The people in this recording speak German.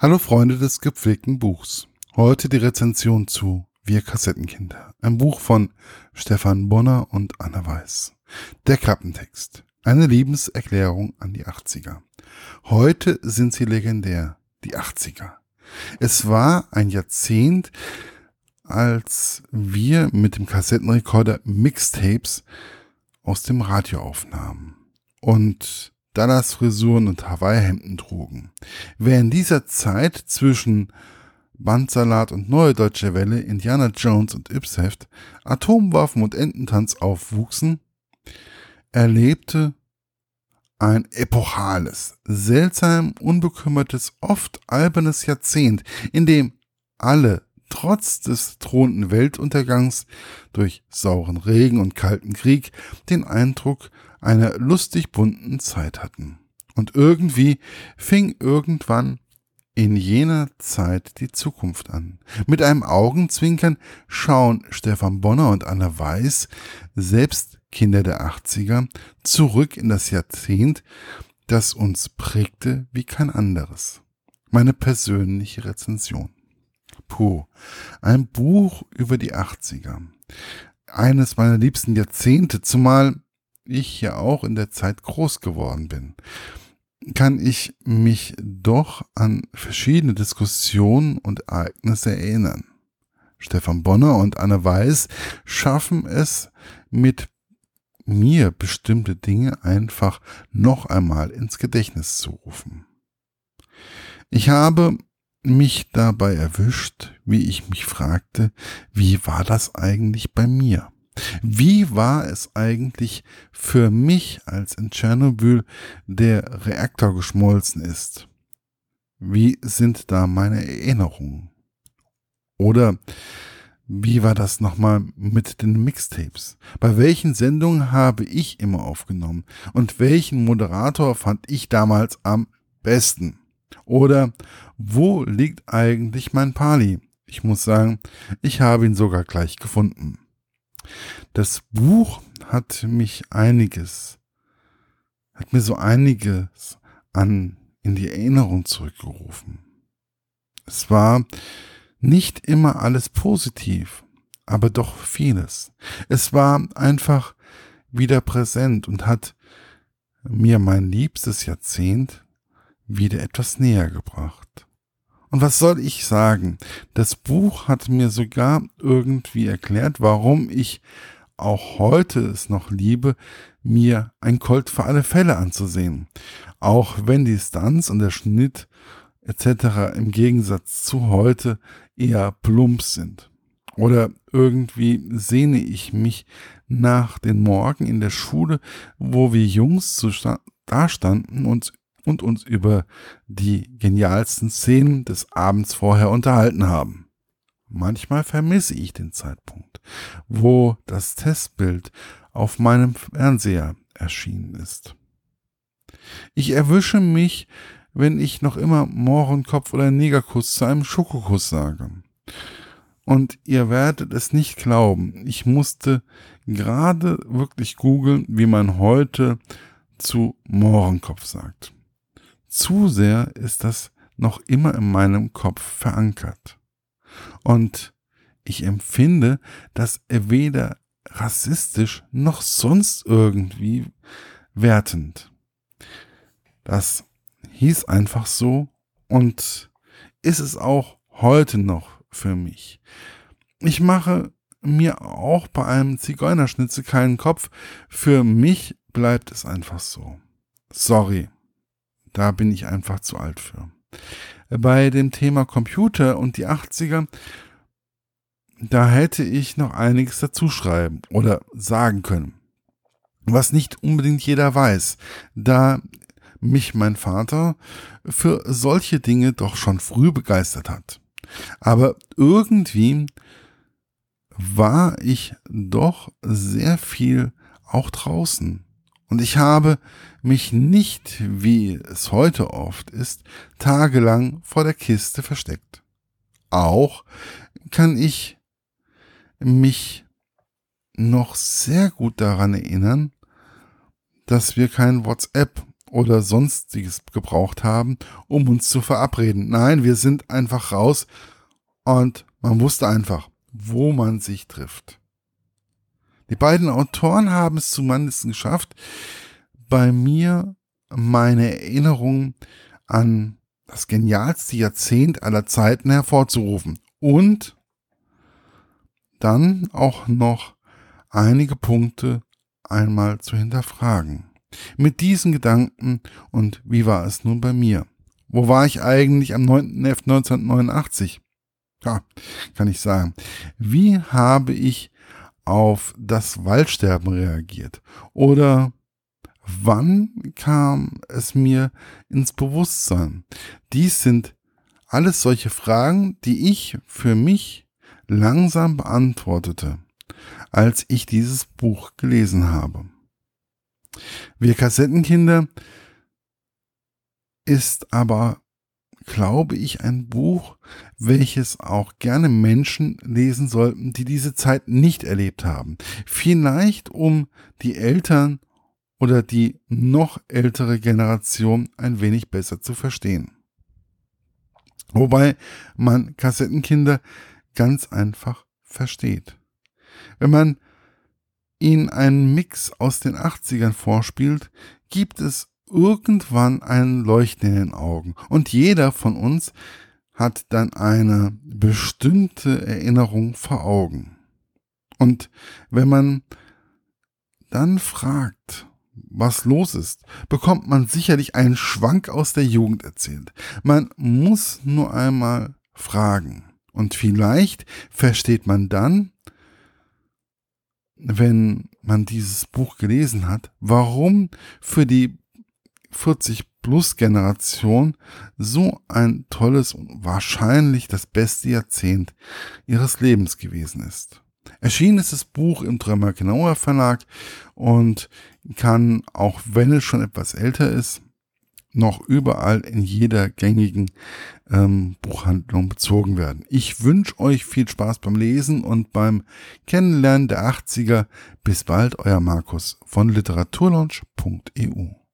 Hallo Freunde des gepflegten Buchs. Heute die Rezension zu Wir Kassettenkinder. Ein Buch von Stefan Bonner und Anna Weiß. Der Klappentext. Eine Liebeserklärung an die 80er. Heute sind sie legendär. Die 80er. Es war ein Jahrzehnt, als wir mit dem Kassettenrekorder Mixtapes aus dem Radio aufnahmen. Und Dallas-Frisuren und Hawaii-Hemden trugen. Wer in dieser Zeit zwischen Bandsalat und Neue Deutsche Welle, Indiana Jones und Ypsheft, Atomwaffen und Ententanz aufwuchsen, erlebte ein epochales, seltsam unbekümmertes, oft albernes Jahrzehnt, in dem alle trotz des drohenden Weltuntergangs durch sauren Regen und kalten Krieg den Eindruck einer lustig bunten Zeit hatten. Und irgendwie fing irgendwann in jener Zeit die Zukunft an. Mit einem Augenzwinkern schauen Stefan Bonner und Anna Weiß, selbst Kinder der 80er, zurück in das Jahrzehnt, das uns prägte wie kein anderes. Meine persönliche Rezension. Puh, ein Buch über die 80er. Eines meiner liebsten Jahrzehnte, zumal ich ja auch in der Zeit groß geworden bin, kann ich mich doch an verschiedene Diskussionen und Ereignisse erinnern. Stefan Bonner und Anne Weiß schaffen es mit mir bestimmte Dinge einfach noch einmal ins Gedächtnis zu rufen. Ich habe mich dabei erwischt, wie ich mich fragte, wie war das eigentlich bei mir? Wie war es eigentlich für mich, als in Tschernobyl der Reaktor geschmolzen ist? Wie sind da meine Erinnerungen? Oder wie war das nochmal mit den Mixtapes? Bei welchen Sendungen habe ich immer aufgenommen? Und welchen Moderator fand ich damals am besten? Oder wo liegt eigentlich mein Pali? Ich muss sagen, ich habe ihn sogar gleich gefunden. Das Buch hat mich einiges, hat mir so einiges an in die Erinnerung zurückgerufen. Es war nicht immer alles positiv, aber doch vieles. Es war einfach wieder präsent und hat mir mein liebstes Jahrzehnt wieder etwas näher gebracht. Und was soll ich sagen? Das Buch hat mir sogar irgendwie erklärt, warum ich auch heute es noch liebe, mir ein Colt für alle Fälle anzusehen. Auch wenn die Stunts und der Schnitt etc. im Gegensatz zu heute eher plump sind. Oder irgendwie sehne ich mich nach den Morgen in der Schule, wo wir Jungs da standen und und uns über die genialsten Szenen des Abends vorher unterhalten haben. Manchmal vermisse ich den Zeitpunkt, wo das Testbild auf meinem Fernseher erschienen ist. Ich erwische mich, wenn ich noch immer Mohrenkopf oder Negerkuss zu einem Schokokuss sage. Und ihr werdet es nicht glauben, ich musste gerade wirklich googeln, wie man heute zu Mohrenkopf sagt. Zu sehr ist das noch immer in meinem Kopf verankert. Und ich empfinde das weder rassistisch noch sonst irgendwie wertend. Das hieß einfach so und ist es auch heute noch für mich. Ich mache mir auch bei einem Zigeunerschnitzel keinen Kopf. Für mich bleibt es einfach so. Sorry. Da bin ich einfach zu alt für. Bei dem Thema Computer und die 80er, da hätte ich noch einiges dazu schreiben oder sagen können. Was nicht unbedingt jeder weiß, da mich mein Vater für solche Dinge doch schon früh begeistert hat. Aber irgendwie war ich doch sehr viel auch draußen. Und ich habe mich nicht, wie es heute oft ist, tagelang vor der Kiste versteckt. Auch kann ich mich noch sehr gut daran erinnern, dass wir kein WhatsApp oder sonstiges gebraucht haben, um uns zu verabreden. Nein, wir sind einfach raus und man wusste einfach, wo man sich trifft. Die beiden Autoren haben es zumindest geschafft, bei mir meine Erinnerung an das genialste Jahrzehnt aller Zeiten hervorzurufen und dann auch noch einige Punkte einmal zu hinterfragen. Mit diesen Gedanken und wie war es nun bei mir? Wo war ich eigentlich am 9.11.1989? Ja, kann ich sagen. Wie habe ich auf das Waldsterben reagiert? Oder wann kam es mir ins Bewusstsein? Dies sind alles solche Fragen, die ich für mich langsam beantwortete, als ich dieses Buch gelesen habe. Wir Kassettenkinder ist aber, glaube ich, ein Buch, welches auch gerne Menschen lesen sollten, die diese Zeit nicht erlebt haben. Vielleicht um die Eltern oder die noch ältere Generation ein wenig besser zu verstehen. Wobei man Kassettenkinder ganz einfach versteht. Wenn man ihnen einen Mix aus den 80ern vorspielt, gibt es irgendwann ein Leuchten in den Augen. Und jeder von uns hat dann eine bestimmte Erinnerung vor Augen. Und wenn man dann fragt, was los ist, bekommt man sicherlich einen Schwank aus der Jugend erzählt. Man muss nur einmal fragen. Und vielleicht versteht man dann, wenn man dieses Buch gelesen hat, warum für die 40 Plus Generation so ein tolles und wahrscheinlich das beste Jahrzehnt ihres Lebens gewesen ist. Erschienen ist das Buch im Drömer Genauer Verlag und kann, auch wenn es schon etwas älter ist, noch überall in jeder gängigen ähm, Buchhandlung bezogen werden. Ich wünsche euch viel Spaß beim Lesen und beim Kennenlernen der 80er. Bis bald, euer Markus von literaturlaunch.eu.